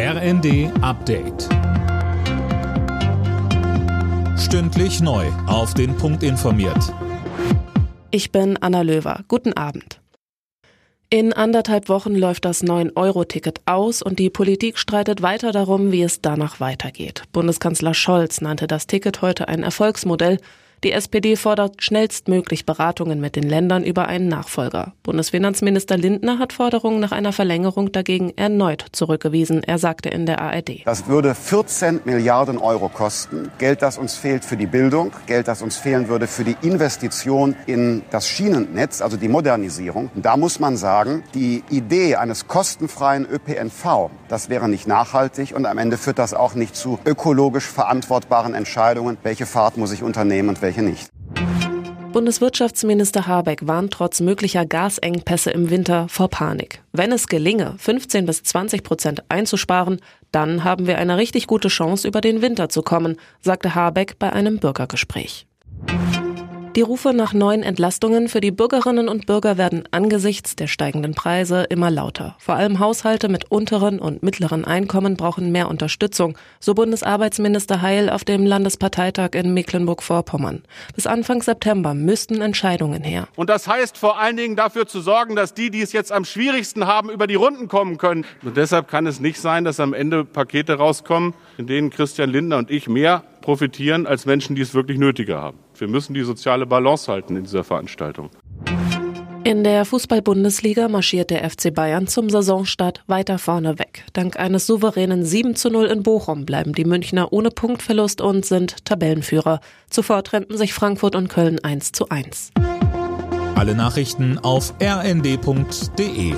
RND Update. Stündlich neu. Auf den Punkt informiert. Ich bin Anna Löwer. Guten Abend. In anderthalb Wochen läuft das 9-Euro-Ticket aus und die Politik streitet weiter darum, wie es danach weitergeht. Bundeskanzler Scholz nannte das Ticket heute ein Erfolgsmodell. Die SPD fordert schnellstmöglich Beratungen mit den Ländern über einen Nachfolger. Bundesfinanzminister Lindner hat Forderungen nach einer Verlängerung dagegen erneut zurückgewiesen. Er sagte in der ARD. Das würde 14 Milliarden Euro kosten. Geld, das uns fehlt für die Bildung, Geld, das uns fehlen würde für die Investition in das Schienennetz, also die Modernisierung. Da muss man sagen, die Idee eines kostenfreien ÖPNV, das wäre nicht nachhaltig und am Ende führt das auch nicht zu ökologisch verantwortbaren Entscheidungen, welche Fahrt muss ich unternehmen und welche nicht. Bundeswirtschaftsminister Habeck warnt trotz möglicher Gasengpässe im Winter vor Panik. Wenn es gelinge, 15 bis 20 Prozent einzusparen, dann haben wir eine richtig gute Chance, über den Winter zu kommen, sagte Habeck bei einem Bürgergespräch. Die Rufe nach neuen Entlastungen für die Bürgerinnen und Bürger werden angesichts der steigenden Preise immer lauter. Vor allem Haushalte mit unteren und mittleren Einkommen brauchen mehr Unterstützung, so Bundesarbeitsminister Heil auf dem Landesparteitag in Mecklenburg-Vorpommern. Bis Anfang September müssten Entscheidungen her. Und das heißt vor allen Dingen dafür zu sorgen, dass die, die es jetzt am schwierigsten haben, über die Runden kommen können. Und deshalb kann es nicht sein, dass am Ende Pakete rauskommen, in denen Christian Lindner und ich mehr profitieren als Menschen, die es wirklich nötiger haben. Wir müssen die soziale Balance halten in dieser Veranstaltung. In der Fußball-Bundesliga marschiert der FC Bayern zum Saisonstart weiter vorne weg. Dank eines souveränen 7 zu 0 in Bochum bleiben die Münchner ohne Punktverlust und sind Tabellenführer. Zuvor trennten sich Frankfurt und Köln 1 zu 1. Alle Nachrichten auf rnd.de